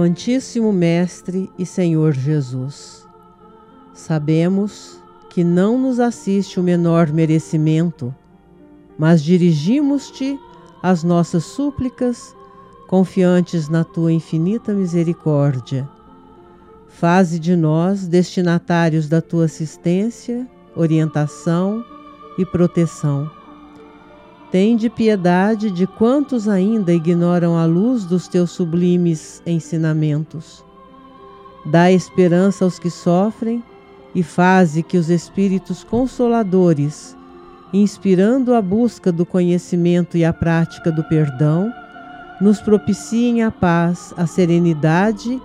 Amantíssimo Mestre e Senhor Jesus, sabemos que não nos assiste o menor merecimento, mas dirigimos-te as nossas súplicas, confiantes na tua infinita misericórdia. Faze de nós destinatários da tua assistência, orientação e proteção Tende piedade de quantos ainda ignoram a luz dos teus sublimes ensinamentos. Dá esperança aos que sofrem e faze que os espíritos consoladores, inspirando a busca do conhecimento e a prática do perdão, nos propiciem a paz, a serenidade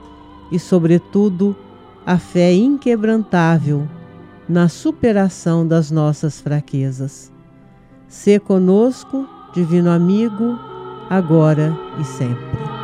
e, sobretudo, a fé inquebrantável na superação das nossas fraquezas. Sê conosco, Divino Amigo, agora e sempre.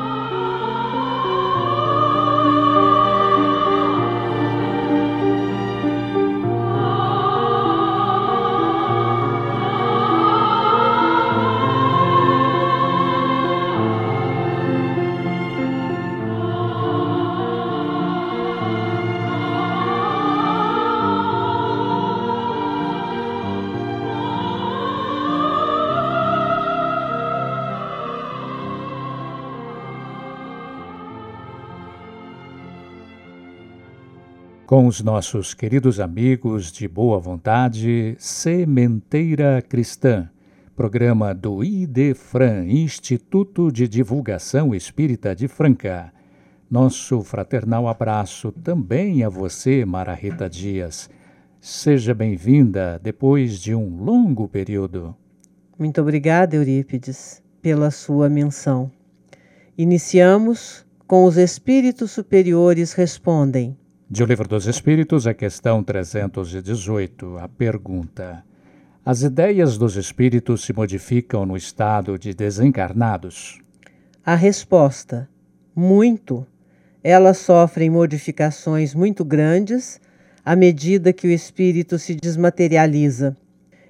Com os nossos queridos amigos de boa vontade, Sementeira Cristã, programa do IDEFRAN, Instituto de Divulgação Espírita de Franca. Nosso fraternal abraço também a você, Mara Rita Dias. Seja bem-vinda depois de um longo período. Muito obrigada, Eurípides, pela sua menção. Iniciamos com os espíritos superiores respondem. De O Livro dos Espíritos, a questão 318, a pergunta: As ideias dos espíritos se modificam no estado de desencarnados? A resposta: muito. Elas sofrem modificações muito grandes à medida que o espírito se desmaterializa.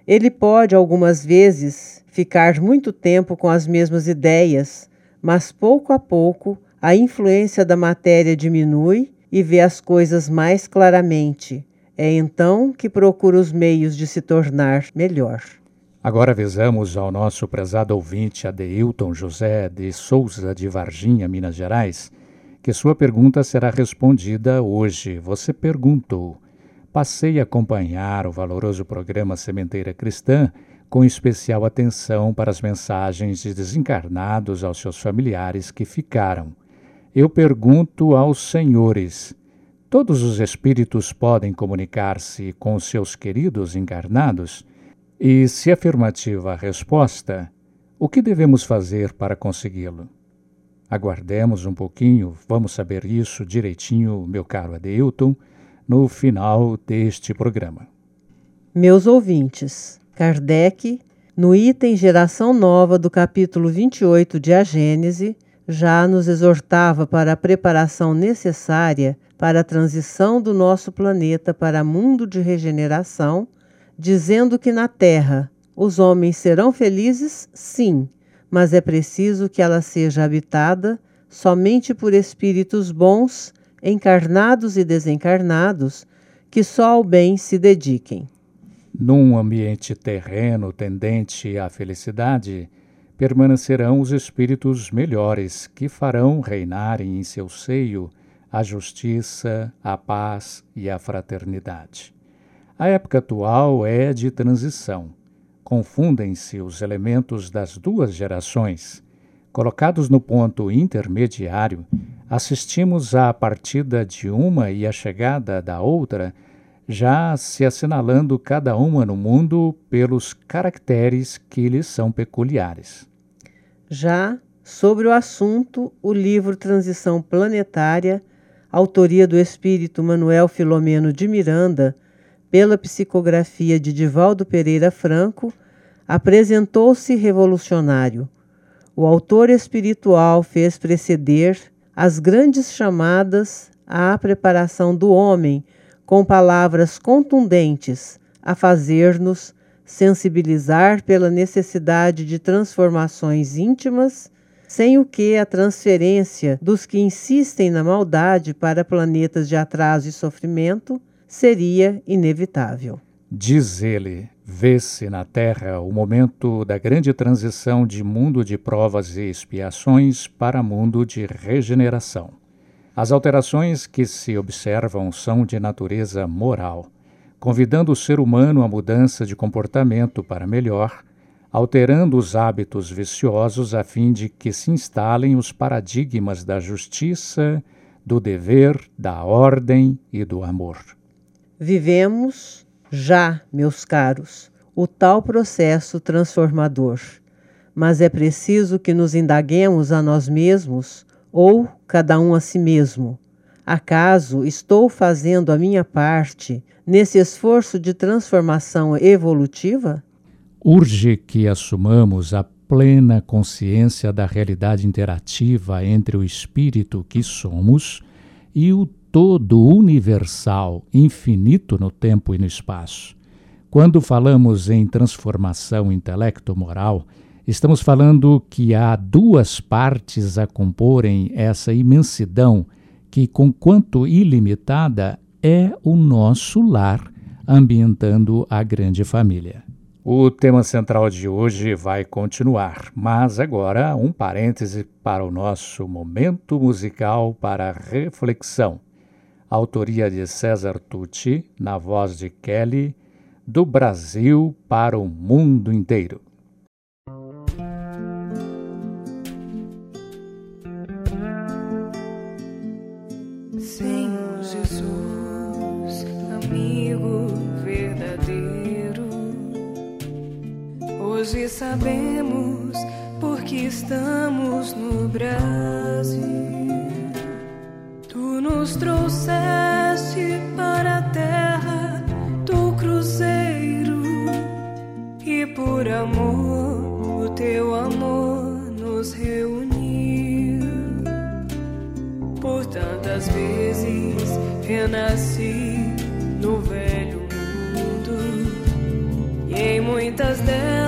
Ele pode, algumas vezes, ficar muito tempo com as mesmas ideias, mas pouco a pouco a influência da matéria diminui e vê as coisas mais claramente. É então que procura os meios de se tornar melhor. Agora avisamos ao nosso prezado ouvinte Adeilton José de Souza de Varginha, Minas Gerais, que sua pergunta será respondida hoje. Você perguntou. Passei a acompanhar o valoroso programa Sementeira Cristã com especial atenção para as mensagens de desencarnados aos seus familiares que ficaram eu pergunto aos senhores: todos os espíritos podem comunicar-se com seus queridos encarnados? E, se afirmativa a resposta, o que devemos fazer para consegui-lo? Aguardemos um pouquinho, vamos saber isso direitinho, meu caro Adeilton, no final deste programa. Meus ouvintes, Kardec, no item Geração Nova do capítulo 28 de A Gênese, já nos exortava para a preparação necessária para a transição do nosso planeta para mundo de regeneração, dizendo que na Terra os homens serão felizes, sim, mas é preciso que ela seja habitada somente por espíritos bons, encarnados e desencarnados, que só ao bem se dediquem. Num ambiente terreno tendente à felicidade, permanecerão os espíritos melhores, que farão reinarem em seu seio a justiça, a paz e a fraternidade. A época atual é de transição. Confundem-se os elementos das duas gerações. Colocados no ponto intermediário, assistimos à partida de uma e à chegada da outra, já se assinalando cada uma no mundo pelos caracteres que lhes são peculiares. Já sobre o assunto, o livro Transição Planetária, autoria do espírito Manuel Filomeno de Miranda, pela psicografia de Divaldo Pereira Franco, apresentou-se revolucionário. O autor espiritual fez preceder as grandes chamadas à preparação do homem com palavras contundentes a fazer-nos sensibilizar pela necessidade de transformações íntimas, sem o que a transferência dos que insistem na maldade para planetas de atraso e sofrimento seria inevitável. Diz ele: vê-se na Terra o momento da grande transição de mundo de provas e expiações para mundo de regeneração. As alterações que se observam são de natureza moral, convidando o ser humano à mudança de comportamento para melhor, alterando os hábitos viciosos a fim de que se instalem os paradigmas da justiça, do dever, da ordem e do amor. Vivemos já, meus caros, o tal processo transformador, mas é preciso que nos indaguemos a nós mesmos ou cada um a si mesmo. Acaso estou fazendo a minha parte nesse esforço de transformação evolutiva? Urge que assumamos a plena consciência da realidade interativa entre o espírito que somos e o todo universal, infinito no tempo e no espaço. Quando falamos em transformação intelecto-moral, estamos falando que há duas partes a comporem essa imensidão que, conquanto ilimitada, é o nosso lar, ambientando a grande família. O tema central de hoje vai continuar, mas agora um parêntese para o nosso momento musical para reflexão autoria de César Tucci, na voz de Kelly, do Brasil para o mundo inteiro. Hoje sabemos porque estamos no Brasil nos trouxeste para a terra do cruzeiro e por amor o teu amor nos reuniu. Por tantas vezes renasci no velho mundo e em muitas delas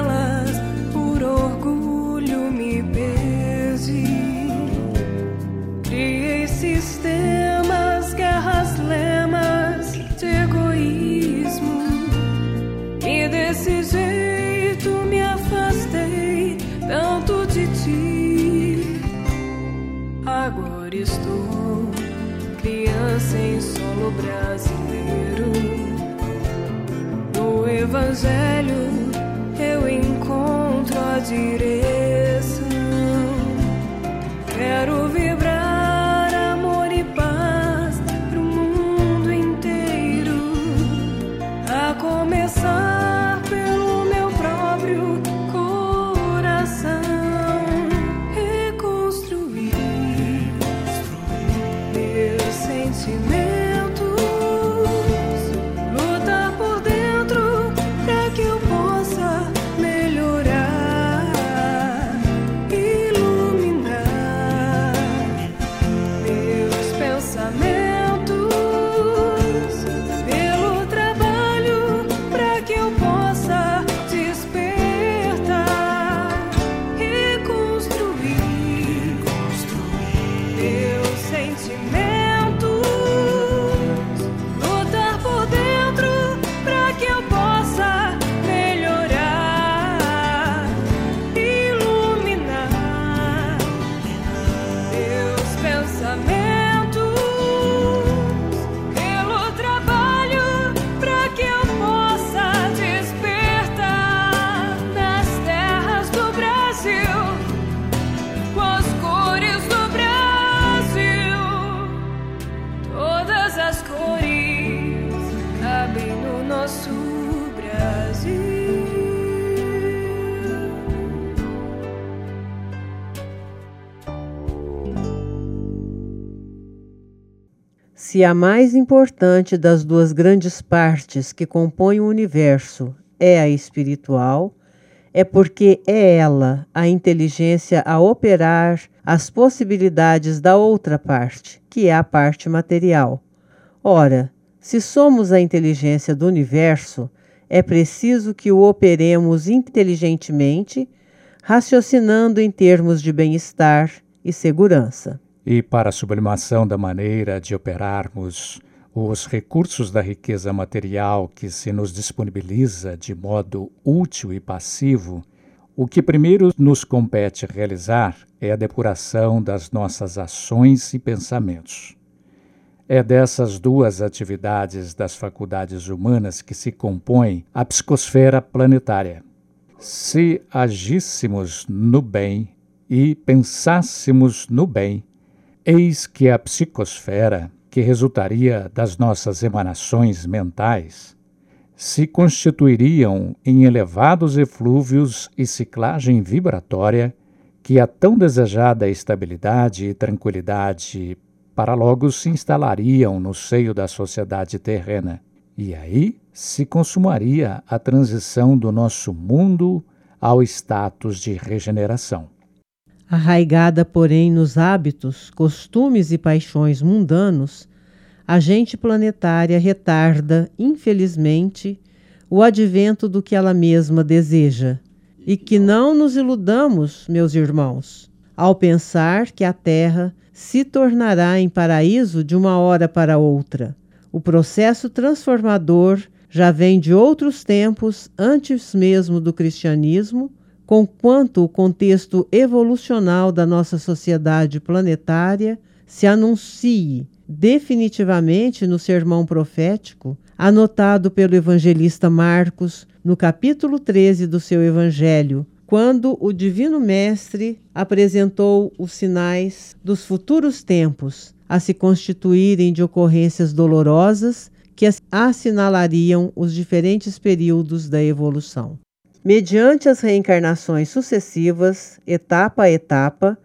Se a mais importante das duas grandes partes que compõem o universo é a espiritual, é porque é ela a inteligência a operar as possibilidades da outra parte, que é a parte material. Ora, se somos a inteligência do universo, é preciso que o operemos inteligentemente, raciocinando em termos de bem-estar e segurança. E para a sublimação da maneira de operarmos os recursos da riqueza material que se nos disponibiliza de modo útil e passivo, o que primeiro nos compete realizar é a depuração das nossas ações e pensamentos. É dessas duas atividades das faculdades humanas que se compõe a psicosfera planetária. Se agíssemos no bem e pensássemos no bem, Eis que a psicosfera, que resultaria das nossas emanações mentais, se constituiriam em elevados eflúvios e ciclagem vibratória que a tão desejada estabilidade e tranquilidade para logo se instalariam no seio da sociedade terrena. E aí se consumaria a transição do nosso mundo ao status de regeneração. Arraigada, porém, nos hábitos, costumes e paixões mundanos, a gente planetária retarda, infelizmente, o advento do que ela mesma deseja. E que não nos iludamos, meus irmãos, ao pensar que a Terra se tornará em paraíso de uma hora para outra. O processo transformador já vem de outros tempos, antes mesmo do cristianismo conquanto o contexto evolucional da nossa sociedade planetária se anuncie definitivamente no sermão profético anotado pelo evangelista Marcos no capítulo 13 do seu evangelho, quando o Divino Mestre apresentou os sinais dos futuros tempos a se constituírem de ocorrências dolorosas que assinalariam os diferentes períodos da evolução mediante as reencarnações sucessivas, etapa a etapa,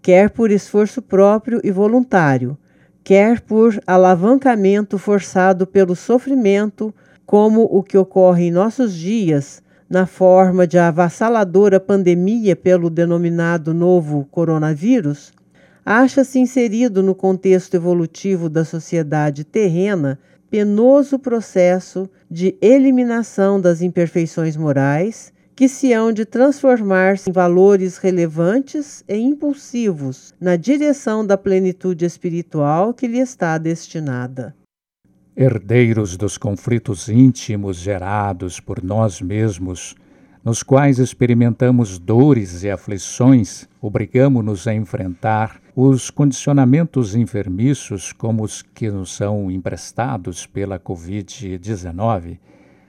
quer por esforço próprio e voluntário, quer por alavancamento forçado pelo sofrimento, como o que ocorre em nossos dias, na forma de avassaladora pandemia pelo denominado novo coronavírus, acha-se inserido no contexto evolutivo da sociedade terrena penoso processo de eliminação das imperfeições morais que se hão de transformar-se em valores relevantes e impulsivos na direção da plenitude espiritual que lhe está destinada. Herdeiros dos conflitos íntimos gerados por nós mesmos, nos quais experimentamos dores e aflições, obrigamo-nos a enfrentar os condicionamentos enfermiços, como os que nos são emprestados pela Covid-19,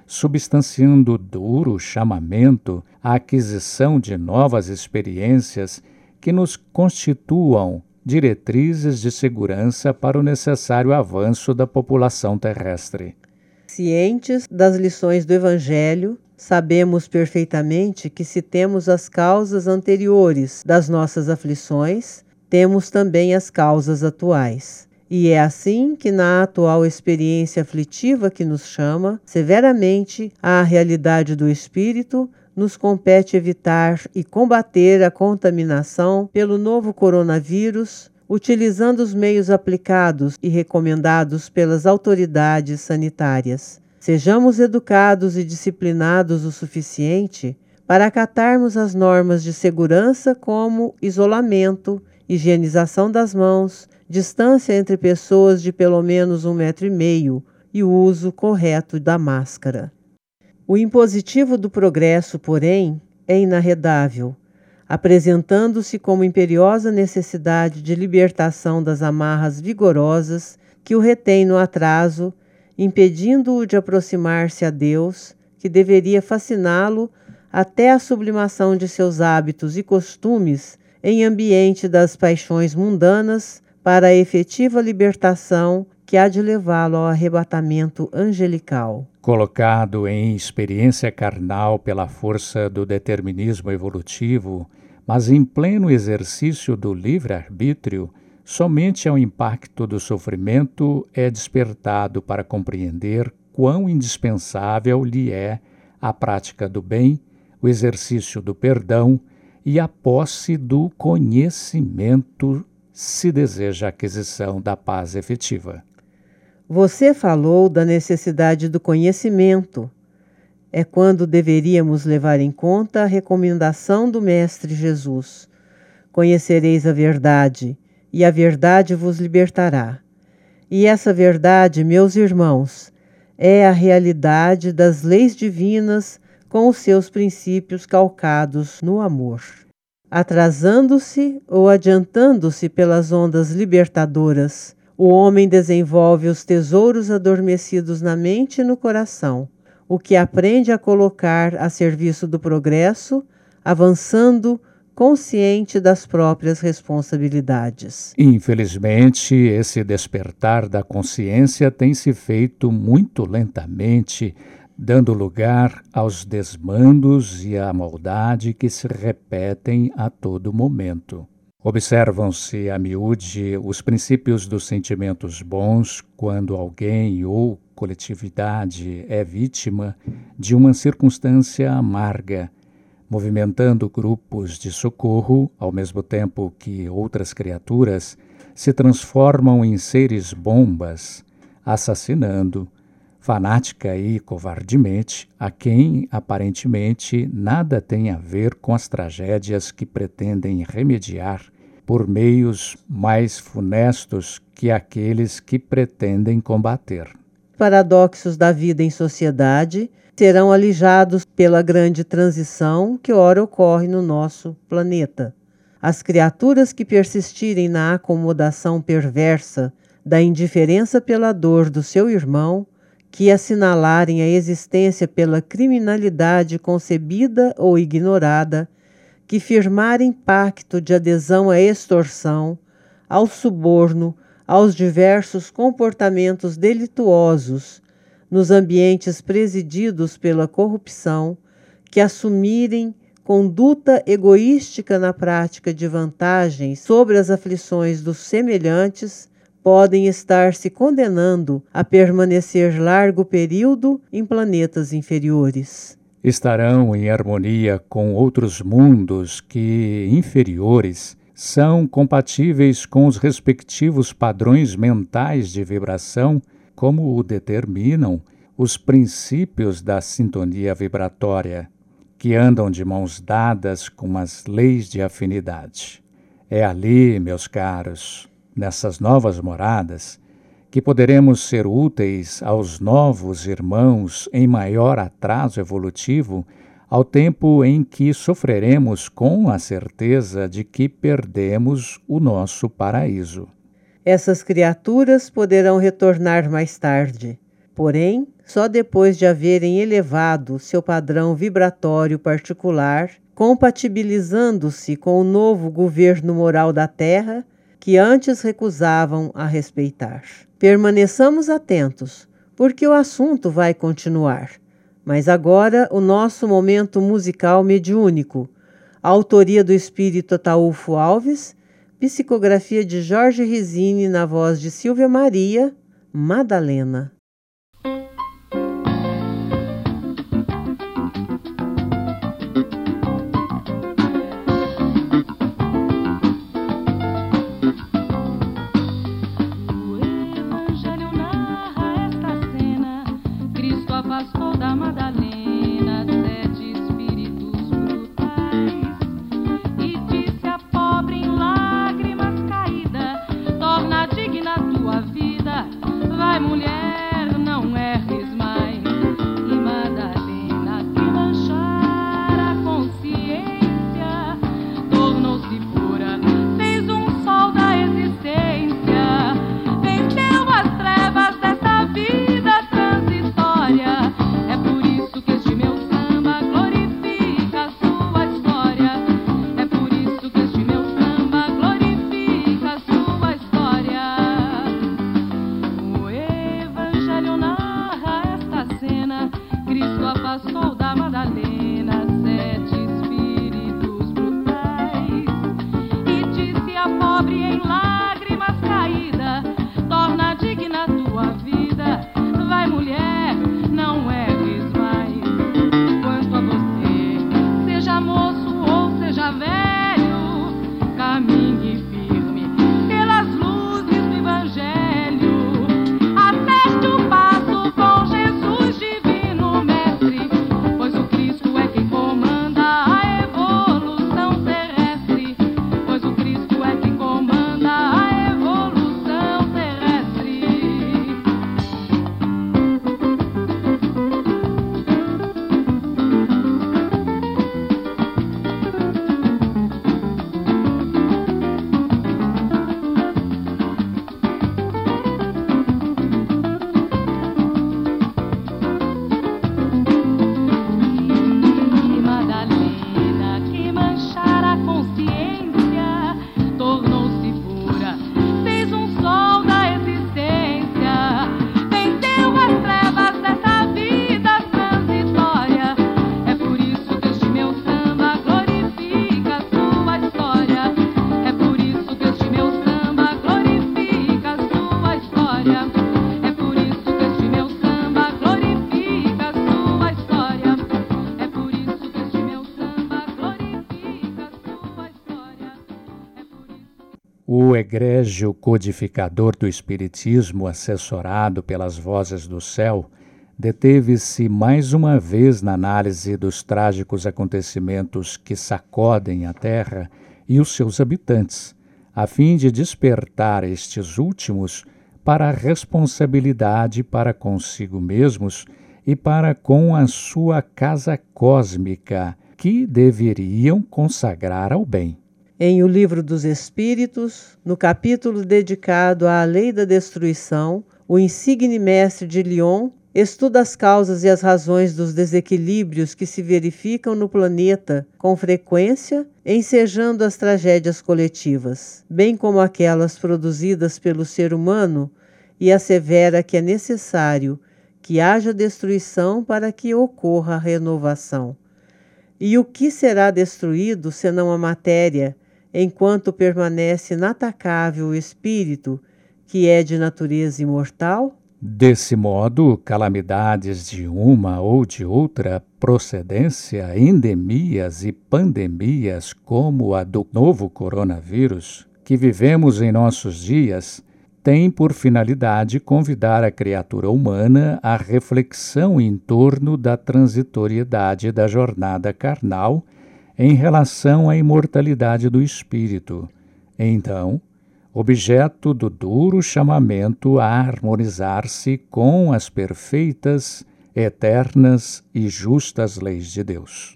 substanciando duro chamamento à aquisição de novas experiências que nos constituam diretrizes de segurança para o necessário avanço da população terrestre. Cientes das lições do Evangelho, sabemos perfeitamente que se temos as causas anteriores das nossas aflições, temos também as causas atuais. E é assim que, na atual experiência aflitiva que nos chama severamente à realidade do espírito, nos compete evitar e combater a contaminação pelo novo coronavírus, utilizando os meios aplicados e recomendados pelas autoridades sanitárias. Sejamos educados e disciplinados o suficiente para acatarmos as normas de segurança como isolamento higienização das mãos, distância entre pessoas de pelo menos um metro e meio e o uso correto da máscara. O impositivo do progresso, porém, é inarredável, apresentando-se como imperiosa necessidade de libertação das amarras vigorosas que o retém no atraso, impedindo-o de aproximar-se a Deus, que deveria fasciná-lo até a sublimação de seus hábitos e costumes em ambiente das paixões mundanas para a efetiva libertação que há de levá-lo ao arrebatamento angelical. Colocado em experiência carnal pela força do determinismo evolutivo, mas em pleno exercício do livre-arbítrio, somente ao impacto do sofrimento é despertado para compreender quão indispensável lhe é a prática do bem, o exercício do perdão e a posse do conhecimento se deseja a aquisição da paz efetiva. Você falou da necessidade do conhecimento. É quando deveríamos levar em conta a recomendação do Mestre Jesus: Conhecereis a verdade, e a verdade vos libertará. E essa verdade, meus irmãos, é a realidade das leis divinas com os seus princípios calcados no amor. Atrasando-se ou adiantando-se pelas ondas libertadoras, o homem desenvolve os tesouros adormecidos na mente e no coração, o que aprende a colocar a serviço do progresso, avançando consciente das próprias responsabilidades. Infelizmente, esse despertar da consciência tem se feito muito lentamente, dando lugar aos desmandos e à maldade que se repetem a todo momento. Observam-se a miúde os princípios dos sentimentos bons quando alguém ou coletividade é vítima de uma circunstância amarga, movimentando grupos de socorro, ao mesmo tempo que outras criaturas se transformam em seres bombas, assassinando, fanática e covardemente, a quem aparentemente nada tem a ver com as tragédias que pretendem remediar por meios mais funestos que aqueles que pretendem combater. Paradoxos da vida em sociedade serão alijados pela grande transição que ora ocorre no nosso planeta. As criaturas que persistirem na acomodação perversa da indiferença pela dor do seu irmão, que assinalarem a existência pela criminalidade concebida ou ignorada, que firmarem pacto de adesão à extorsão, ao suborno, aos diversos comportamentos delituosos nos ambientes presididos pela corrupção, que assumirem conduta egoística na prática de vantagens sobre as aflições dos semelhantes, podem estar se condenando a permanecer largo período em planetas inferiores estarão em harmonia com outros mundos que, inferiores, são compatíveis com os respectivos padrões mentais de vibração, como o determinam os princípios da sintonia vibratória, que andam de mãos dadas com as leis de afinidade. É ali, meus caros, nessas novas moradas, que poderemos ser úteis aos novos irmãos em maior atraso evolutivo, ao tempo em que sofreremos com a certeza de que perdemos o nosso paraíso. Essas criaturas poderão retornar mais tarde, porém, só depois de haverem elevado seu padrão vibratório particular, compatibilizando-se com o novo governo moral da Terra que antes recusavam a respeitar. Permaneçamos atentos, porque o assunto vai continuar. Mas agora o nosso momento musical mediúnico. Autoria do espírito Ataúfo Alves, psicografia de Jorge Risini na voz de Silvia Maria, Madalena. O egrégio codificador do Espiritismo, assessorado pelas vozes do céu, deteve-se mais uma vez na análise dos trágicos acontecimentos que sacodem a Terra e os seus habitantes, a fim de despertar estes últimos para a responsabilidade para consigo mesmos e para com a sua casa cósmica, que deveriam consagrar ao bem. Em O Livro dos Espíritos, no capítulo dedicado à lei da destruição, o insigne mestre de Lyon estuda as causas e as razões dos desequilíbrios que se verificam no planeta com frequência, ensejando as tragédias coletivas, bem como aquelas produzidas pelo ser humano, e assevera que é necessário que haja destruição para que ocorra a renovação. E o que será destruído senão a matéria? Enquanto permanece inatacável o espírito, que é de natureza imortal? Desse modo, calamidades de uma ou de outra procedência, endemias e pandemias, como a do novo coronavírus, que vivemos em nossos dias, têm por finalidade convidar a criatura humana à reflexão em torno da transitoriedade da jornada carnal em relação à imortalidade do espírito. Então, objeto do duro chamamento a harmonizar-se com as perfeitas, eternas e justas leis de Deus.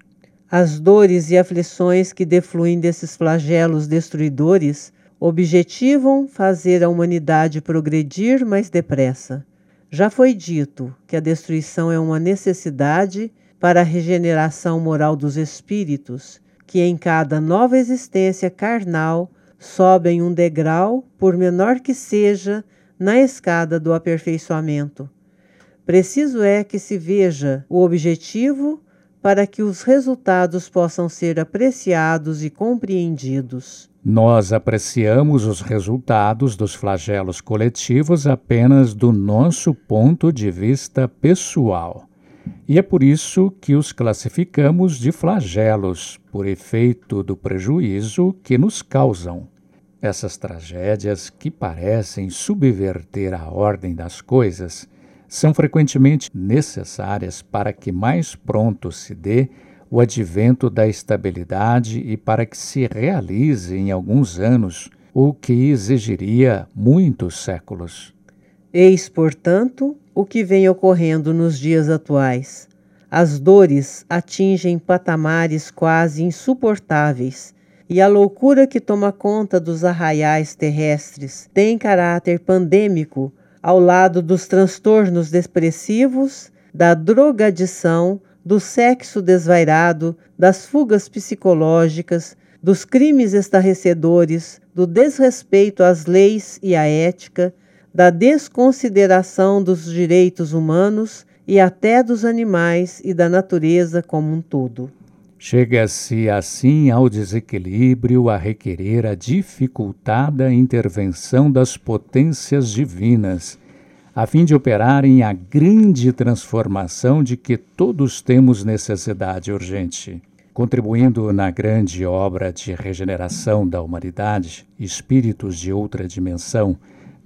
As dores e aflições que defluem desses flagelos destruidores objetivam fazer a humanidade progredir mais depressa. Já foi dito que a destruição é uma necessidade para a regeneração moral dos espíritos, que em cada nova existência carnal sobem um degrau, por menor que seja, na escada do aperfeiçoamento. Preciso é que se veja o objetivo para que os resultados possam ser apreciados e compreendidos. Nós apreciamos os resultados dos flagelos coletivos apenas do nosso ponto de vista pessoal. E é por isso que os classificamos de flagelos, por efeito do prejuízo que nos causam. Essas tragédias, que parecem subverter a ordem das coisas, são frequentemente necessárias para que mais pronto se dê o advento da estabilidade e para que se realize em alguns anos o que exigiria muitos séculos. Eis, portanto, o que vem ocorrendo nos dias atuais. As dores atingem patamares quase insuportáveis e a loucura que toma conta dos arraiais terrestres tem caráter pandêmico ao lado dos transtornos depressivos, da drogadição, do sexo desvairado, das fugas psicológicas, dos crimes estarrecedores, do desrespeito às leis e à ética, da desconsideração dos direitos humanos e até dos animais e da natureza como um todo. Chega-se assim ao desequilíbrio a requerer a dificultada intervenção das potências divinas, a fim de operarem a grande transformação de que todos temos necessidade urgente. Contribuindo na grande obra de regeneração da humanidade, espíritos de outra dimensão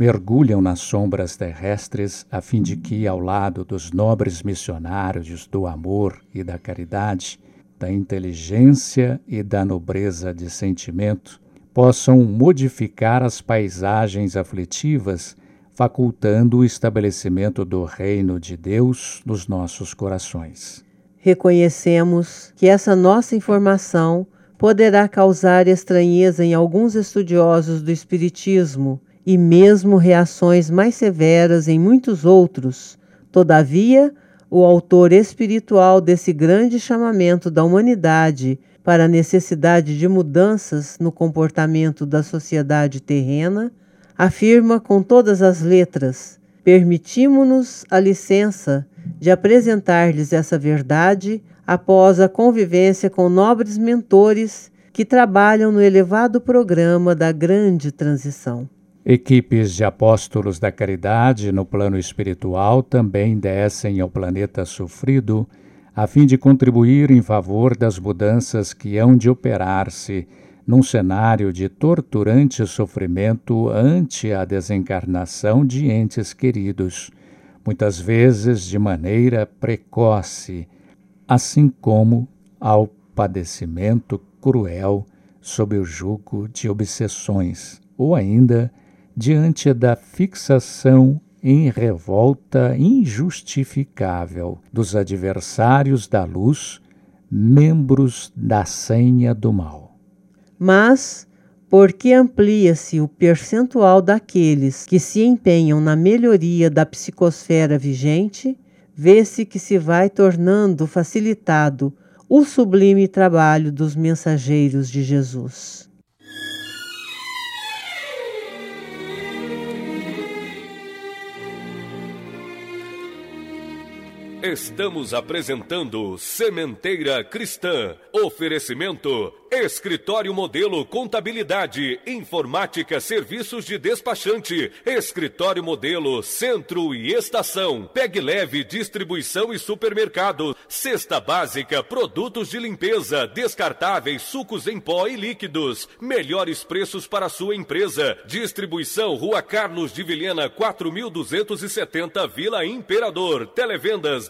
mergulham nas sombras terrestres a fim de que, ao lado dos nobres missionários do amor e da caridade, da inteligência e da nobreza de sentimento, possam modificar as paisagens aflitivas, facultando o estabelecimento do reino de Deus nos nossos corações. Reconhecemos que essa nossa informação poderá causar estranheza em alguns estudiosos do Espiritismo e mesmo reações mais severas em muitos outros. Todavia, o autor espiritual desse grande chamamento da humanidade para a necessidade de mudanças no comportamento da sociedade terrena afirma com todas as letras: permitimos-nos a licença de apresentar-lhes essa verdade após a convivência com nobres mentores que trabalham no elevado programa da grande transição. Equipes de apóstolos da caridade no plano espiritual também descem ao planeta sofrido a fim de contribuir em favor das mudanças que hão de operar-se num cenário de torturante sofrimento ante a desencarnação de entes queridos muitas vezes de maneira precoce, assim como ao padecimento cruel sob o jugo de obsessões, ou ainda diante da fixação em revolta injustificável dos adversários da luz, membros da senha do mal. Mas porque amplia-se o percentual daqueles que se empenham na melhoria da psicosfera vigente, vê-se que se vai tornando facilitado o sublime trabalho dos mensageiros de Jesus. Estamos apresentando Sementeira Cristã. Oferecimento Escritório Modelo Contabilidade, Informática, Serviços de Despachante, Escritório Modelo Centro e Estação, Peg Leve Distribuição e Supermercado, Cesta Básica, Produtos de Limpeza, Descartáveis, Sucos em Pó e Líquidos, melhores preços para sua empresa, Distribuição Rua Carlos de Vilhena 4270 Vila Imperador, Televendas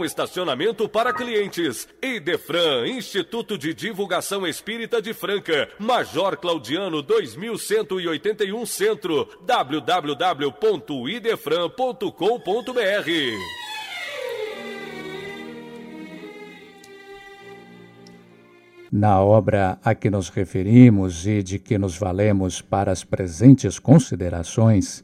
Estacionamento para clientes. Idefran, Instituto de Divulgação Espírita de Franca, Major Claudiano 2181 Centro, www.idefran.com.br. Na obra a que nos referimos e de que nos valemos para as presentes considerações,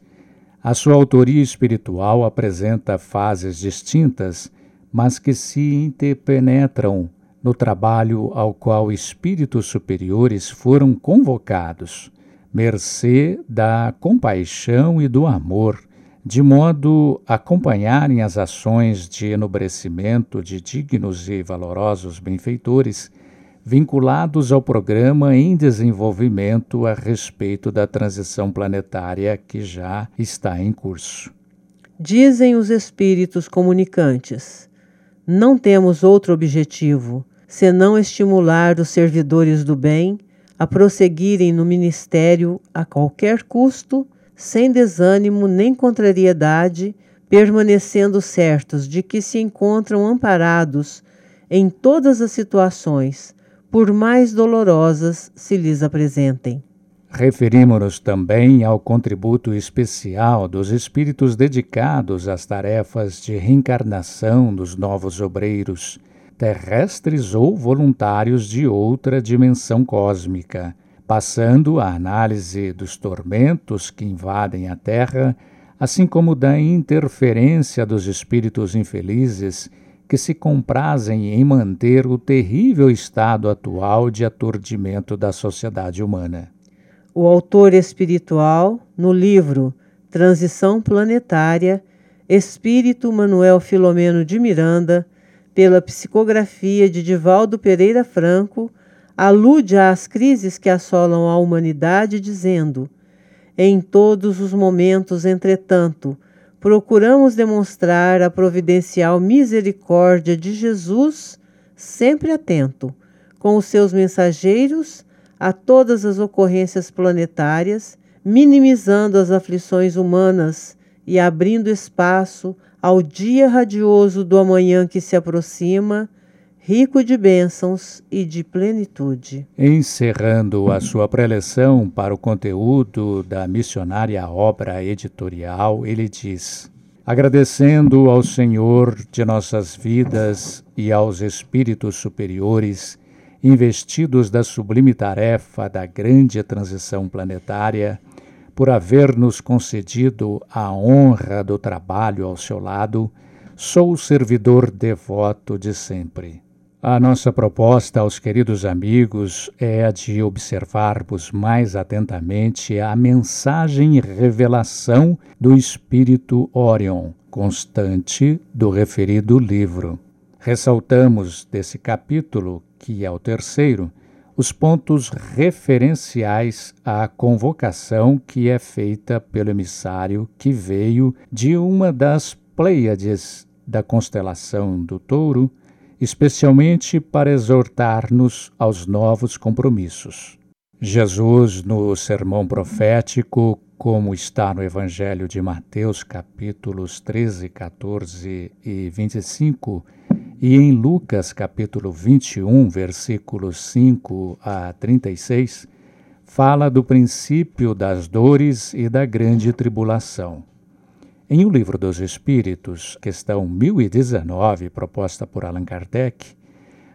a sua autoria espiritual apresenta fases distintas mas que se interpenetram no trabalho ao qual espíritos superiores foram convocados, mercê da compaixão e do amor, de modo a acompanharem as ações de enobrecimento de dignos e valorosos benfeitores vinculados ao programa em desenvolvimento a respeito da transição planetária que já está em curso. Dizem os espíritos comunicantes não temos outro objetivo senão estimular os servidores do bem a prosseguirem no ministério a qualquer custo, sem desânimo nem contrariedade, permanecendo certos de que se encontram amparados em todas as situações, por mais dolorosas se lhes apresentem. Referimos-nos também ao contributo especial dos espíritos dedicados às tarefas de reencarnação dos novos obreiros, terrestres ou voluntários de outra dimensão cósmica, passando a análise dos tormentos que invadem a Terra, assim como da interferência dos espíritos infelizes que se comprazem em manter o terrível estado atual de aturdimento da sociedade humana o autor espiritual, no livro Transição Planetária, Espírito Manuel Filomeno de Miranda, pela psicografia de Divaldo Pereira Franco, alude às crises que assolam a humanidade, dizendo: Em todos os momentos, entretanto, procuramos demonstrar a providencial misericórdia de Jesus, sempre atento, com os seus mensageiros a todas as ocorrências planetárias, minimizando as aflições humanas e abrindo espaço ao dia radioso do amanhã que se aproxima, rico de bênçãos e de plenitude. Encerrando a sua preleção para o conteúdo da missionária obra editorial, ele diz: Agradecendo ao Senhor de nossas vidas e aos espíritos superiores investidos da sublime tarefa da grande transição planetária, por haver nos concedido a honra do trabalho ao seu lado, sou o servidor devoto de sempre. A nossa proposta aos queridos amigos é a de observarmos mais atentamente a mensagem e revelação do Espírito Orion, constante do referido livro. Ressaltamos desse capítulo que é o terceiro, os pontos referenciais à convocação que é feita pelo emissário que veio de uma das Pleiades da constelação do Touro, especialmente para exortar-nos aos novos compromissos. Jesus, no sermão profético, como está no Evangelho de Mateus, capítulos 13, 14 e 25, e em Lucas capítulo 21, versículos 5 a 36, fala do princípio das dores e da grande tribulação. Em O Livro dos Espíritos, questão 1019, proposta por Allan Kardec,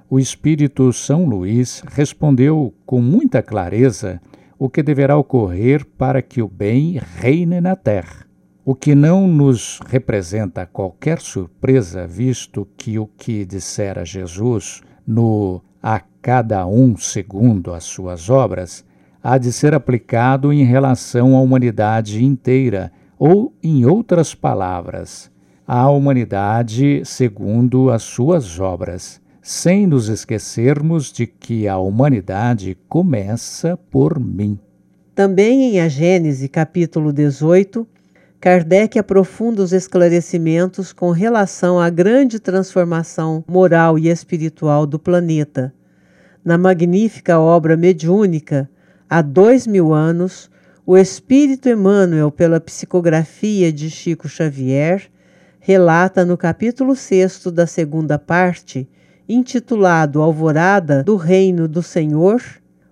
o Espírito São Luís respondeu com muita clareza o que deverá ocorrer para que o bem reine na terra o que não nos representa qualquer surpresa, visto que o que dissera Jesus no a cada um segundo as suas obras há de ser aplicado em relação à humanidade inteira, ou, em outras palavras, à humanidade segundo as suas obras, sem nos esquecermos de que a humanidade começa por mim. Também em A Gênese, capítulo 18, Kardec aprofunda os esclarecimentos com relação à grande transformação moral e espiritual do planeta. Na magnífica obra mediúnica, há dois mil anos, o Espírito Emmanuel, pela psicografia de Chico Xavier, relata no capítulo 6 da segunda parte, intitulado Alvorada do Reino do Senhor,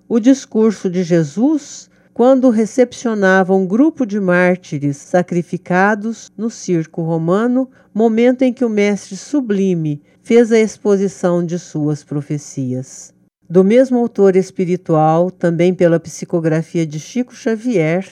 o discurso de Jesus quando recepcionava um grupo de mártires sacrificados no circo romano, momento em que o mestre sublime fez a exposição de suas profecias. Do mesmo autor espiritual, também pela psicografia de Chico Xavier,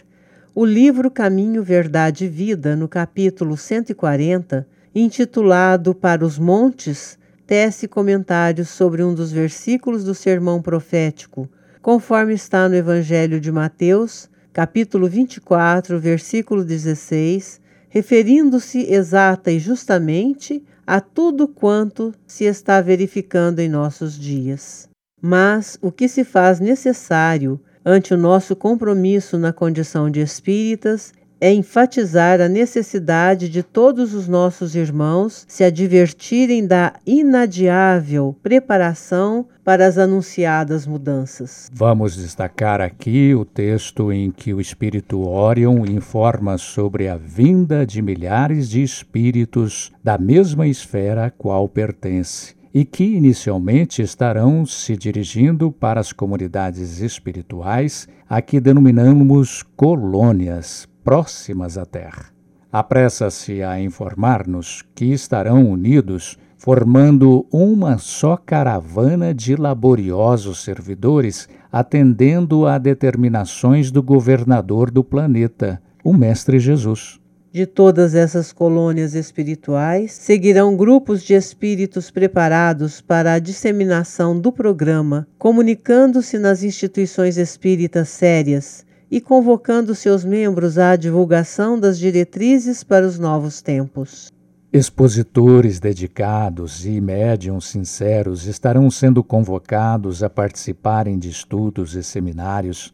o livro Caminho, Verdade e Vida, no capítulo 140, intitulado Para os Montes, tece comentários sobre um dos versículos do sermão profético conforme está no Evangelho de Mateus, capítulo 24, versículo 16, referindo-se exata e justamente a tudo quanto se está verificando em nossos dias. Mas o que se faz necessário ante o nosso compromisso na condição de espíritas é enfatizar a necessidade de todos os nossos irmãos se advertirem da inadiável preparação para as anunciadas mudanças. Vamos destacar aqui o texto em que o espírito Orion informa sobre a vinda de milhares de espíritos da mesma esfera a qual pertence e que inicialmente estarão se dirigindo para as comunidades espirituais a que denominamos colônias próximas à Terra. Apressa-se a informar-nos que estarão unidos formando uma só caravana de laboriosos servidores, atendendo a determinações do governador do planeta, o Mestre Jesus. De todas essas colônias espirituais, seguirão grupos de espíritos preparados para a disseminação do programa, comunicando-se nas instituições espíritas sérias e convocando seus membros à divulgação das diretrizes para os novos tempos. Expositores dedicados e médiums sinceros estarão sendo convocados a participarem de estudos e seminários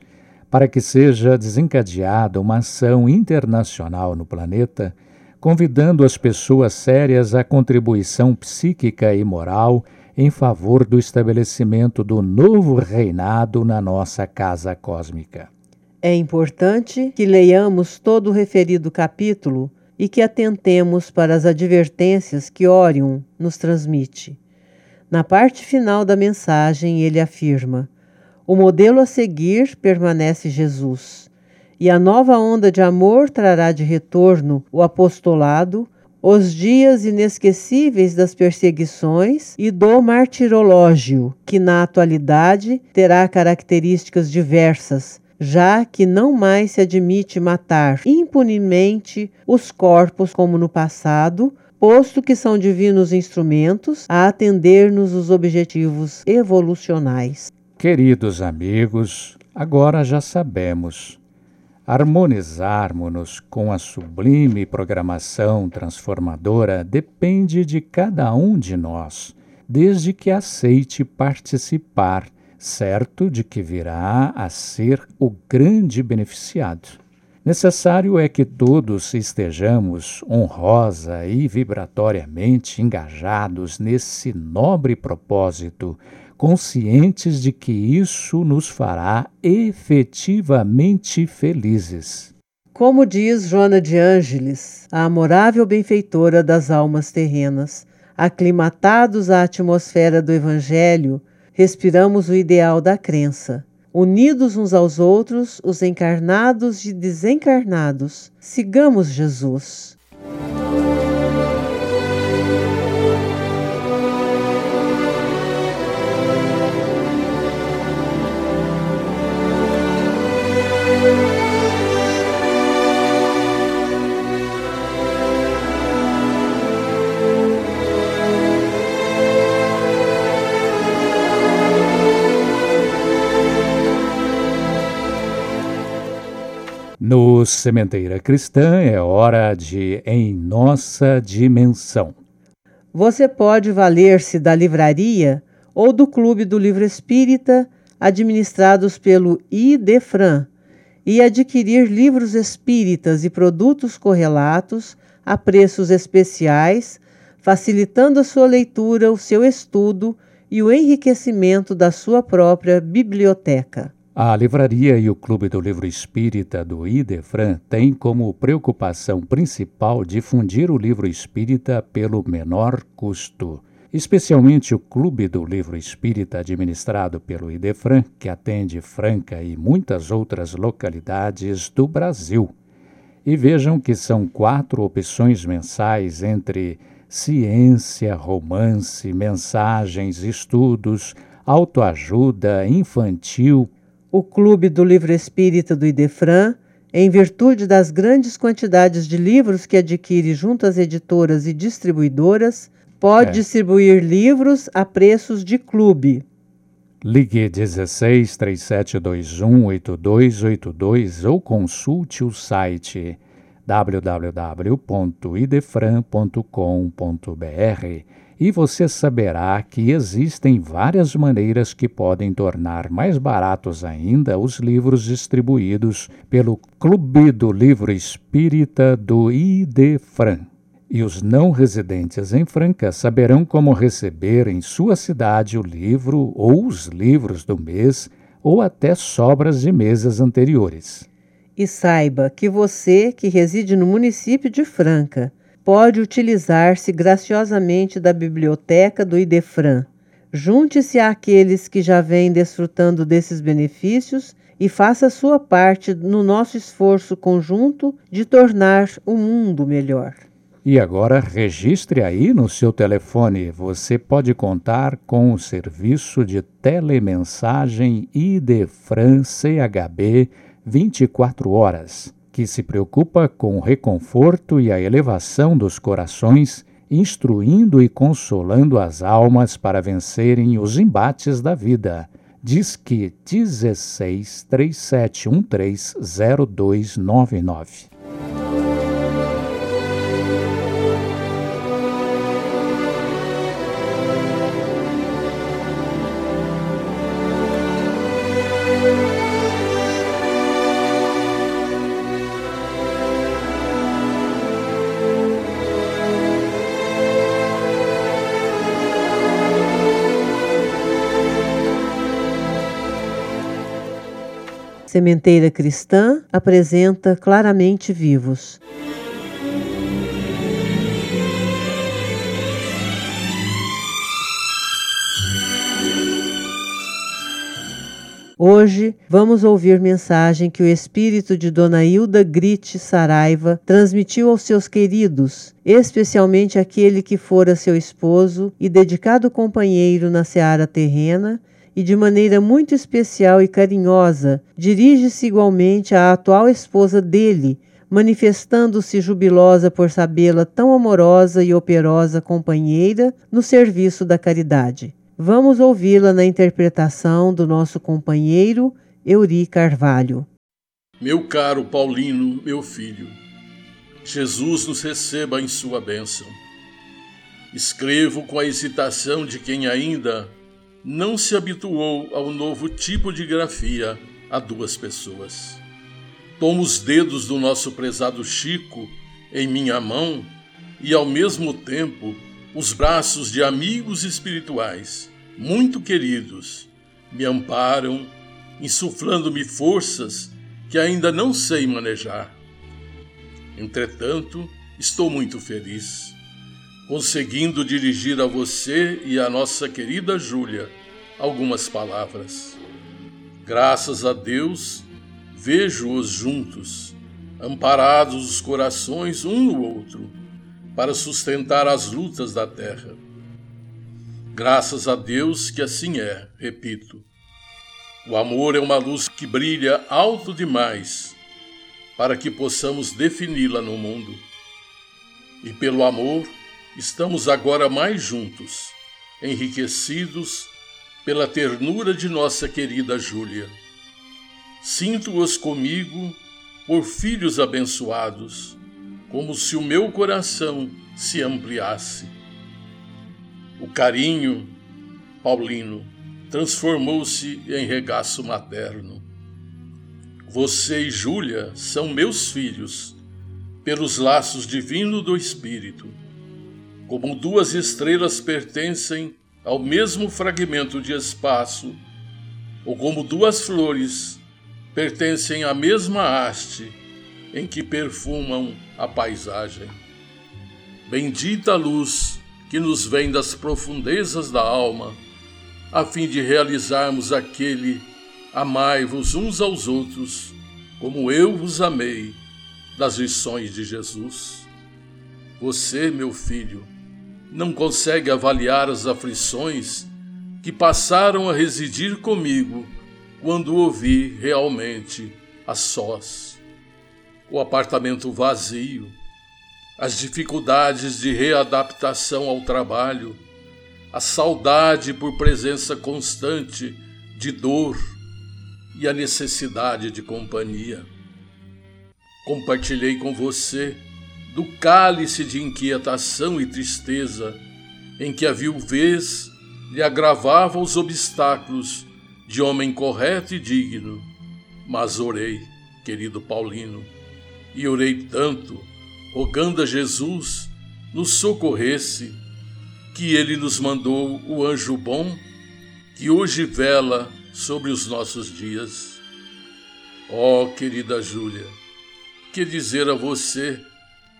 para que seja desencadeada uma ação internacional no planeta, convidando as pessoas sérias à contribuição psíquica e moral em favor do estabelecimento do novo reinado na nossa casa cósmica. É importante que leiamos todo o referido capítulo e que atentemos para as advertências que Orion nos transmite. Na parte final da mensagem, ele afirma: o modelo a seguir permanece Jesus, e a nova onda de amor trará de retorno o apostolado, os dias inesquecíveis das perseguições e do martirológio, que na atualidade terá características diversas, já que não mais se admite matar impunemente os corpos como no passado, posto que são divinos instrumentos a atender-nos os objetivos evolucionais. Queridos amigos, agora já sabemos. Harmonizarmos-nos com a sublime programação transformadora depende de cada um de nós, desde que aceite participar certo de que virá a ser o grande beneficiado. Necessário é que todos estejamos honrosa e vibratoriamente engajados nesse nobre propósito, conscientes de que isso nos fará efetivamente felizes. Como diz Joana de Ângeles, a amorável benfeitora das almas terrenas, aclimatados à atmosfera do Evangelho, respiramos o ideal da crença. Unidos uns aos outros, os encarnados e desencarnados, sigamos Jesus. No Sementeira Cristã é hora de Em Nossa Dimensão. Você pode valer-se da livraria ou do Clube do Livro Espírita, administrados pelo IDEFRAN, e adquirir livros espíritas e produtos correlatos a preços especiais, facilitando a sua leitura, o seu estudo e o enriquecimento da sua própria biblioteca. A livraria e o Clube do Livro Espírita do Idefran têm como preocupação principal difundir o livro espírita pelo menor custo. Especialmente o Clube do Livro Espírita, administrado pelo Idefran, que atende Franca e muitas outras localidades do Brasil. E vejam que são quatro opções mensais entre ciência, romance, mensagens, estudos, autoajuda, infantil, o Clube do Livro Espírita do Idefran, em virtude das grandes quantidades de livros que adquire junto às editoras e distribuidoras, pode é. distribuir livros a preços de clube. Ligue 16 3721 8282 ou consulte o site www.idefran.com.br e você saberá que existem várias maneiras que podem tornar mais baratos ainda os livros distribuídos pelo Clube do Livro Espírita do Idefran. E os não residentes em Franca saberão como receber em sua cidade o livro ou os livros do mês ou até sobras de meses anteriores. E saiba que você, que reside no município de Franca, pode utilizar-se graciosamente da biblioteca do Idefran. Junte-se àqueles que já vêm desfrutando desses benefícios e faça sua parte no nosso esforço conjunto de tornar o mundo melhor. E agora registre aí no seu telefone. Você pode contar com o serviço de telemensagem Idefran CHB 24 horas que se preocupa com o reconforto e a elevação dos corações, instruindo e consolando as almas para vencerem os embates da vida. Diz que 16 3713 0299. Sementeira Cristã apresenta claramente vivos. Hoje vamos ouvir mensagem que o espírito de Dona Hilda Grite Saraiva transmitiu aos seus queridos, especialmente aquele que fora seu esposo e dedicado companheiro na seara terrena e de maneira muito especial e carinhosa dirige-se igualmente à atual esposa dele, manifestando-se jubilosa por sabê-la tão amorosa e operosa companheira no serviço da caridade. Vamos ouvi-la na interpretação do nosso companheiro Euri Carvalho. Meu caro Paulino, meu filho, Jesus nos receba em sua bênção. Escrevo com a hesitação de quem ainda não se habituou ao novo tipo de grafia a duas pessoas. Tomo os dedos do nosso prezado Chico em minha mão e, ao mesmo tempo, os braços de amigos espirituais, muito queridos, me amparam, insuflando-me forças que ainda não sei manejar. Entretanto, estou muito feliz conseguindo dirigir a você e a nossa querida Júlia algumas palavras. Graças a Deus, vejo-os juntos, amparados os corações um no outro, para sustentar as lutas da terra. Graças a Deus que assim é, repito. O amor é uma luz que brilha alto demais para que possamos defini-la no mundo. E pelo amor, estamos agora mais juntos, enriquecidos pela ternura de nossa querida Júlia. Sinto-os comigo por filhos abençoados, como se o meu coração se ampliasse. O carinho, Paulino, transformou-se em regaço materno. Você e Júlia são meus filhos, pelos laços divinos do Espírito como duas estrelas pertencem ao mesmo fragmento de espaço, ou como duas flores pertencem à mesma haste em que perfumam a paisagem. Bendita luz que nos vem das profundezas da alma, a fim de realizarmos aquele amai-vos uns aos outros, como eu vos amei, das lições de Jesus. Você, meu filho, não consegue avaliar as aflições que passaram a residir comigo quando o vi realmente a sós. O apartamento vazio, as dificuldades de readaptação ao trabalho, a saudade por presença constante de dor e a necessidade de companhia. Compartilhei com você do cálice de inquietação e tristeza em que a viuvez lhe agravava os obstáculos de homem correto e digno. Mas orei, querido Paulino, e orei tanto, rogando a Jesus nos socorresse, que ele nos mandou o anjo bom que hoje vela sobre os nossos dias. Ó oh, querida Júlia, que dizer a você,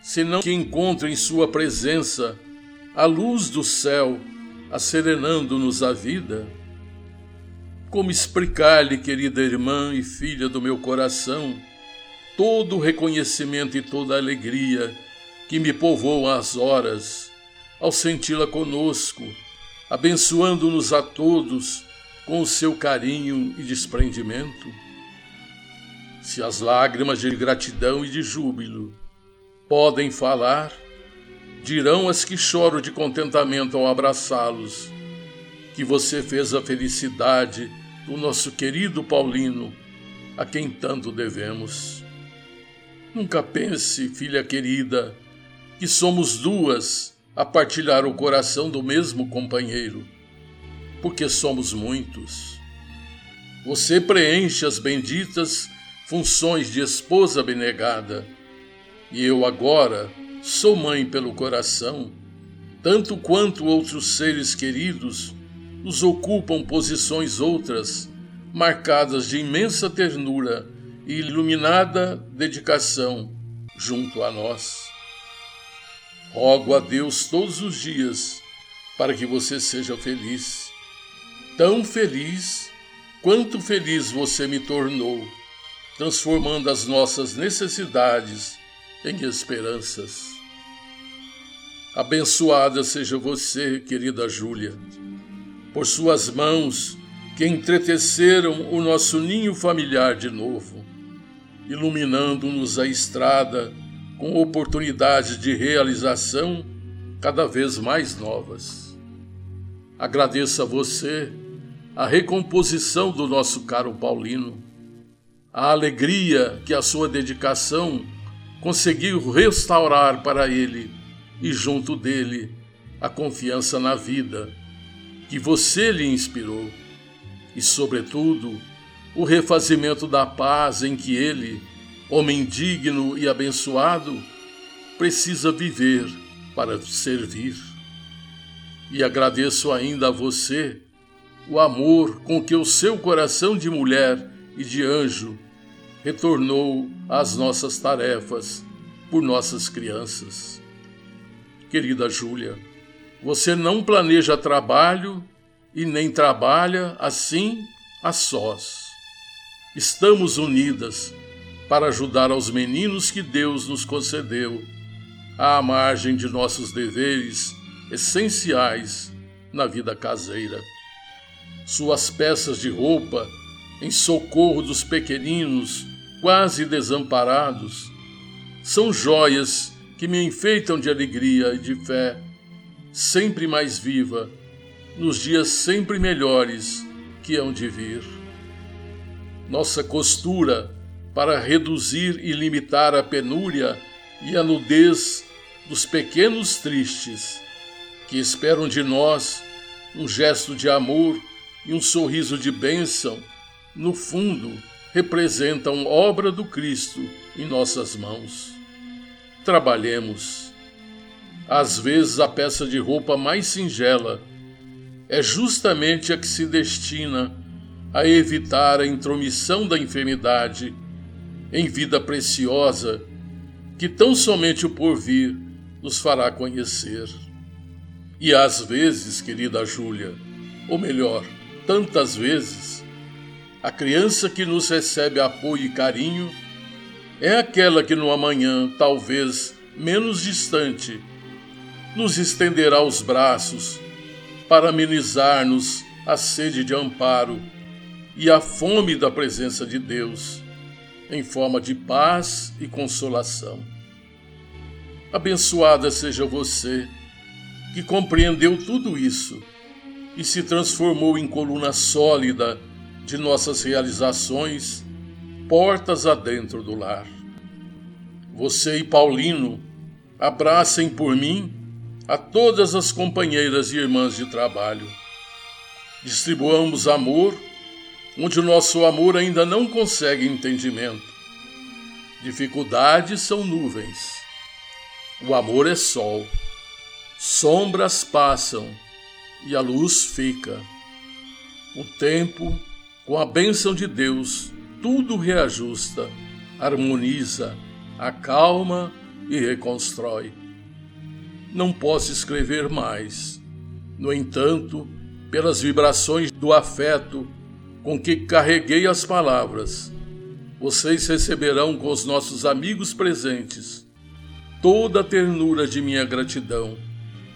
senão que encontre em sua presença a luz do céu, acerenando-nos a vida? Como explicar-lhe, querida irmã e filha do meu coração, todo o reconhecimento e toda a alegria que me povoam as horas, ao senti-la conosco, abençoando-nos a todos com o seu carinho e desprendimento? Se as lágrimas de gratidão e de júbilo podem falar, dirão as que choram de contentamento ao abraçá-los, que você fez a felicidade do nosso querido Paulino, a quem tanto devemos. Nunca pense, filha querida, que somos duas a partilhar o coração do mesmo companheiro, porque somos muitos. Você preenche as benditas funções de esposa abnegada, e eu agora sou mãe pelo coração, tanto quanto outros seres queridos nos ocupam posições outras, marcadas de imensa ternura e iluminada dedicação junto a nós. Rogo a Deus todos os dias para que você seja feliz, tão feliz quanto feliz você me tornou, transformando as nossas necessidades em esperanças. Abençoada seja você, querida Júlia por suas mãos que entreteceram o nosso ninho familiar de novo, iluminando-nos a estrada com oportunidades de realização cada vez mais novas. Agradeço a você a recomposição do nosso caro Paulino, a alegria que a sua dedicação conseguiu restaurar para ele e junto dele a confiança na vida que você lhe inspirou, e, sobretudo, o refazimento da paz em que ele, homem digno e abençoado, precisa viver para servir. E agradeço ainda a você o amor com que o seu coração de mulher e de anjo retornou às nossas tarefas por nossas crianças. Querida Júlia, você não planeja trabalho e nem trabalha assim a sós. Estamos unidas para ajudar aos meninos que Deus nos concedeu, à margem de nossos deveres essenciais na vida caseira. Suas peças de roupa em socorro dos pequeninos quase desamparados são joias que me enfeitam de alegria e de fé sempre mais viva, nos dias sempre melhores que hão de vir. Nossa costura para reduzir e limitar a penúria e a nudez dos pequenos tristes, que esperam de nós um gesto de amor e um sorriso de bênção, no fundo representam obra do Cristo em nossas mãos. Trabalhemos às vezes, a peça de roupa mais singela é justamente a que se destina a evitar a intromissão da enfermidade em vida preciosa que tão somente o porvir nos fará conhecer. E às vezes, querida Júlia, ou melhor, tantas vezes, a criança que nos recebe apoio e carinho é aquela que no amanhã, talvez menos distante, nos estenderá os braços para amenizar-nos a sede de amparo e a fome da presença de Deus, em forma de paz e consolação. Abençoada seja você, que compreendeu tudo isso e se transformou em coluna sólida de nossas realizações, portas adentro do lar. Você e Paulino abracem por mim a todas as companheiras e irmãs de trabalho. Distribuamos amor onde nosso amor ainda não consegue entendimento. Dificuldades são nuvens. O amor é sol. Sombras passam e a luz fica. O tempo, com a bênção de Deus, tudo reajusta, harmoniza, acalma e reconstrói. Não posso escrever mais. No entanto, pelas vibrações do afeto com que carreguei as palavras, vocês receberão com os nossos amigos presentes toda a ternura de minha gratidão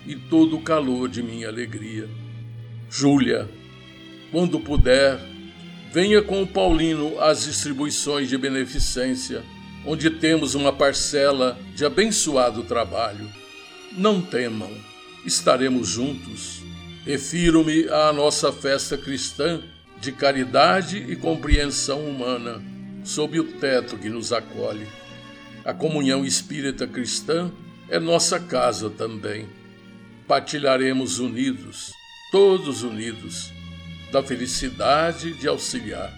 e todo o calor de minha alegria. Júlia, quando puder, venha com o Paulino às distribuições de beneficência, onde temos uma parcela de abençoado trabalho. Não temam, estaremos juntos. Refiro-me à nossa festa cristã de caridade e compreensão humana, sob o teto que nos acolhe. A comunhão espírita cristã é nossa casa também. Partilharemos unidos, todos unidos, da felicidade de auxiliar.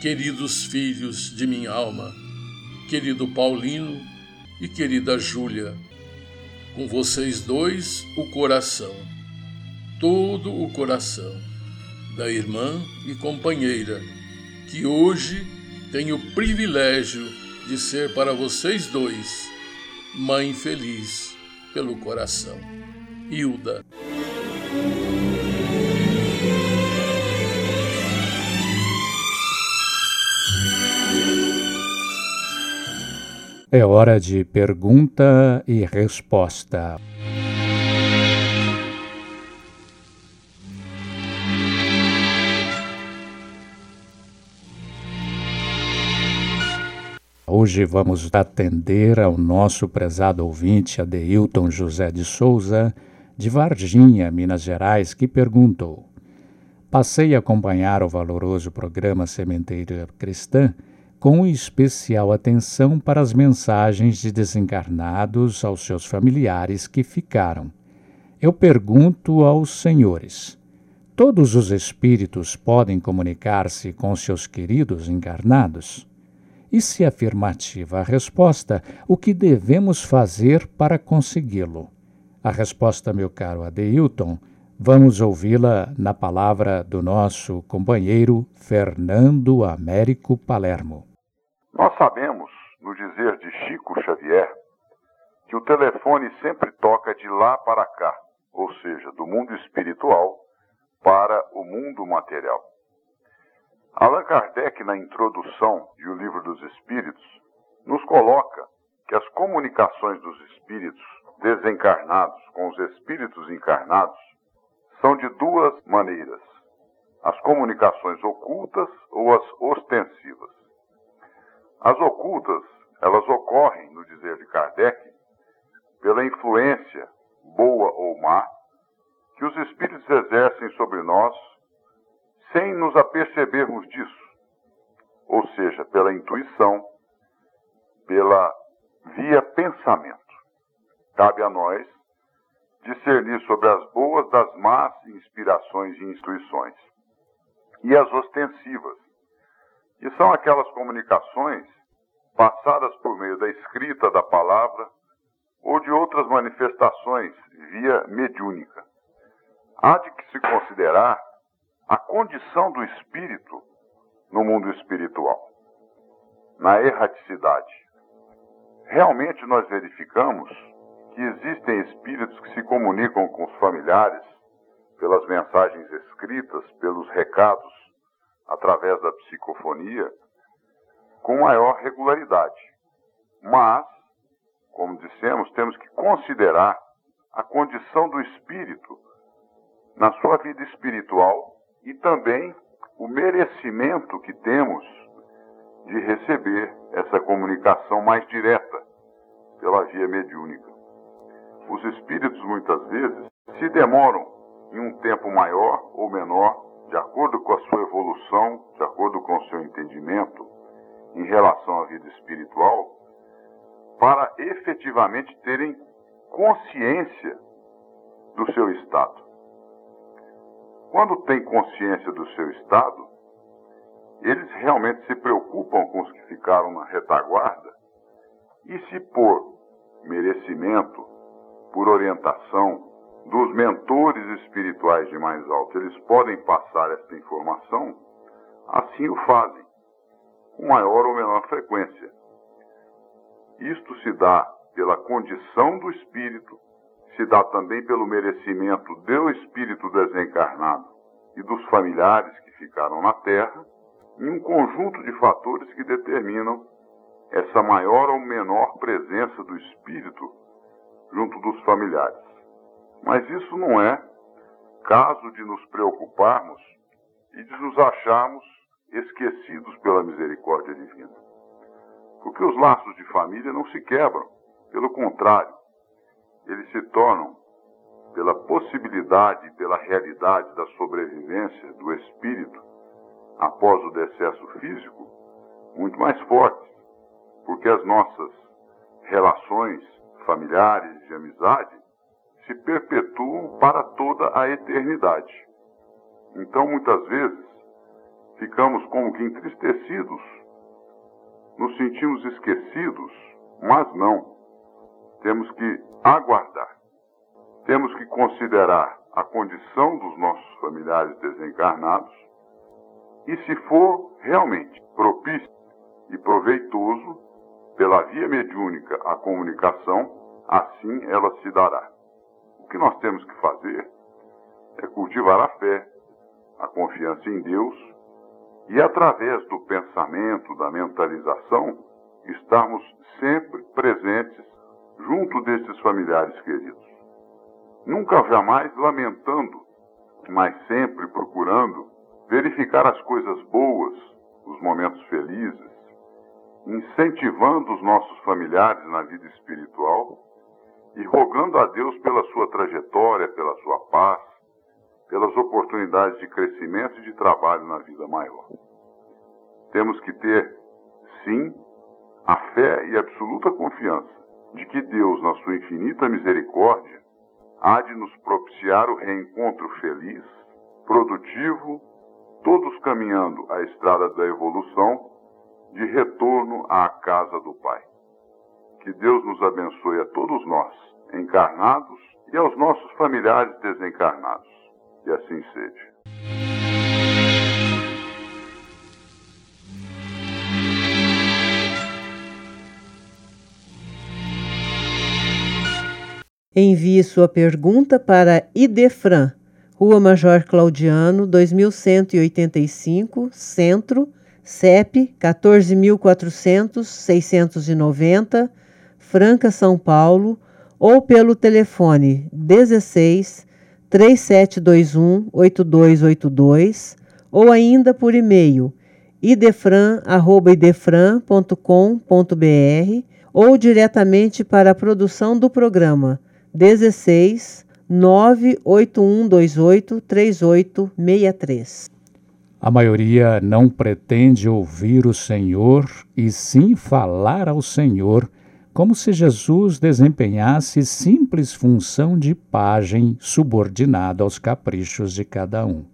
Queridos filhos de minha alma, querido Paulino e querida Júlia, com vocês dois o coração, todo o coração da irmã e companheira, que hoje tenho o privilégio de ser para vocês dois mãe feliz pelo coração. Hilda. É hora de pergunta e resposta. Hoje vamos atender ao nosso prezado ouvinte Adeilton José de Souza, de Varginha, Minas Gerais, que perguntou: Passei a acompanhar o valoroso programa Sementeira Cristã com especial atenção para as mensagens de desencarnados aos seus familiares que ficaram. Eu pergunto aos senhores: todos os espíritos podem comunicar-se com seus queridos encarnados? E se afirmativa a resposta, o que devemos fazer para consegui-lo? A resposta, meu caro Adeilton, vamos ouvi-la na palavra do nosso companheiro Fernando Américo Palermo. Nós sabemos, no dizer de Chico Xavier, que o telefone sempre toca de lá para cá, ou seja, do mundo espiritual para o mundo material. Allan Kardec, na introdução de O Livro dos Espíritos, nos coloca que as comunicações dos espíritos desencarnados com os espíritos encarnados são de duas maneiras: as comunicações ocultas ou as ostensivas. As ocultas, elas ocorrem, no dizer de Kardec, pela influência, boa ou má, que os espíritos exercem sobre nós sem nos apercebermos disso, ou seja, pela intuição, pela via pensamento. Cabe a nós discernir sobre as boas das más inspirações e intuições. E as ostensivas, que são aquelas comunicações passadas por meio da escrita da palavra ou de outras manifestações via mediúnica. Há de que se considerar a condição do espírito no mundo espiritual, na erraticidade. Realmente nós verificamos que existem espíritos que se comunicam com os familiares pelas mensagens escritas, pelos recados, através da psicofonia, com maior regularidade. Mas, como dissemos, temos que considerar a condição do espírito na sua vida espiritual e também o merecimento que temos de receber essa comunicação mais direta pela via mediúnica. Os espíritos muitas vezes se demoram em um tempo maior ou menor, de acordo com a sua evolução, de acordo com o seu entendimento em relação à vida espiritual, para efetivamente terem consciência do seu estado. Quando tem consciência do seu estado, eles realmente se preocupam com os que ficaram na retaguarda e se por merecimento, por orientação dos mentores espirituais de mais alto, eles podem passar esta informação, assim o fazem, com maior ou menor frequência. Isto se dá pela condição do espírito, se dá também pelo merecimento do espírito desencarnado e dos familiares que ficaram na Terra, e um conjunto de fatores que determinam essa maior ou menor presença do espírito junto dos familiares. Mas isso não é caso de nos preocuparmos e de nos acharmos esquecidos pela misericórdia divina. Porque os laços de família não se quebram, pelo contrário, eles se tornam, pela possibilidade e pela realidade da sobrevivência do espírito após o decesso físico, muito mais fortes, porque as nossas relações familiares de amizade se perpetuam para toda a eternidade. Então, muitas vezes, ficamos como que entristecidos, nos sentimos esquecidos, mas não. Temos que aguardar. Temos que considerar a condição dos nossos familiares desencarnados e, se for realmente propício e proveitoso, pela via mediúnica a comunicação, assim ela se dará. O que nós temos que fazer é cultivar a fé, a confiança em Deus e, através do pensamento, da mentalização, estarmos sempre presentes junto desses familiares queridos. Nunca jamais lamentando, mas sempre procurando verificar as coisas boas, os momentos felizes, incentivando os nossos familiares na vida espiritual e rogando a Deus pela sua trajetória, pela sua paz, pelas oportunidades de crescimento e de trabalho na vida maior. Temos que ter, sim, a fé e absoluta confiança de que Deus, na sua infinita misericórdia, há de nos propiciar o reencontro feliz, produtivo, todos caminhando a estrada da evolução de retorno à casa do Pai. Que Deus nos abençoe a todos nós, encarnados, e aos nossos familiares desencarnados. E assim seja. Envie sua pergunta para Idefran, Rua Major Claudiano, 2185, Centro, CEP 14400-690, Franca, São Paulo, ou pelo telefone 16 3721 8282 ou ainda por e-mail idefran@idefran.com.br ou diretamente para a produção do programa 16 98128 3863. A maioria não pretende ouvir o Senhor e sim falar ao Senhor, como se Jesus desempenhasse simples função de pajem subordinado aos caprichos de cada um.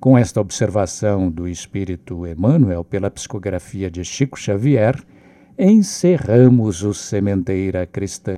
Com esta observação do Espírito Emmanuel pela psicografia de Chico Xavier, encerramos o Sementeira Cristã.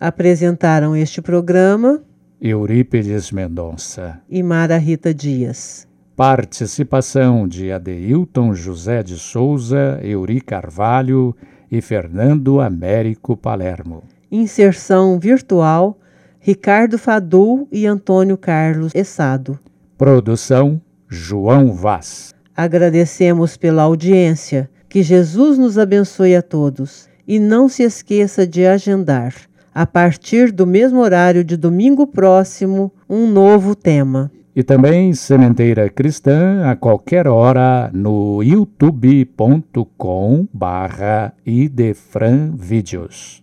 Apresentaram este programa Eurípides Mendonça e Mara Rita Dias. Participação de Adeilton José de Souza, Euri Carvalho e Fernando Américo Palermo. Inserção virtual Ricardo Fadul e Antônio Carlos Essado. Produção João Vaz. Agradecemos pela audiência. Que Jesus nos abençoe a todos. E não se esqueça de agendar, a partir do mesmo horário de domingo próximo, um novo tema. E também Sementeira Cristã a qualquer hora no youtube.com barra idefranvídeos.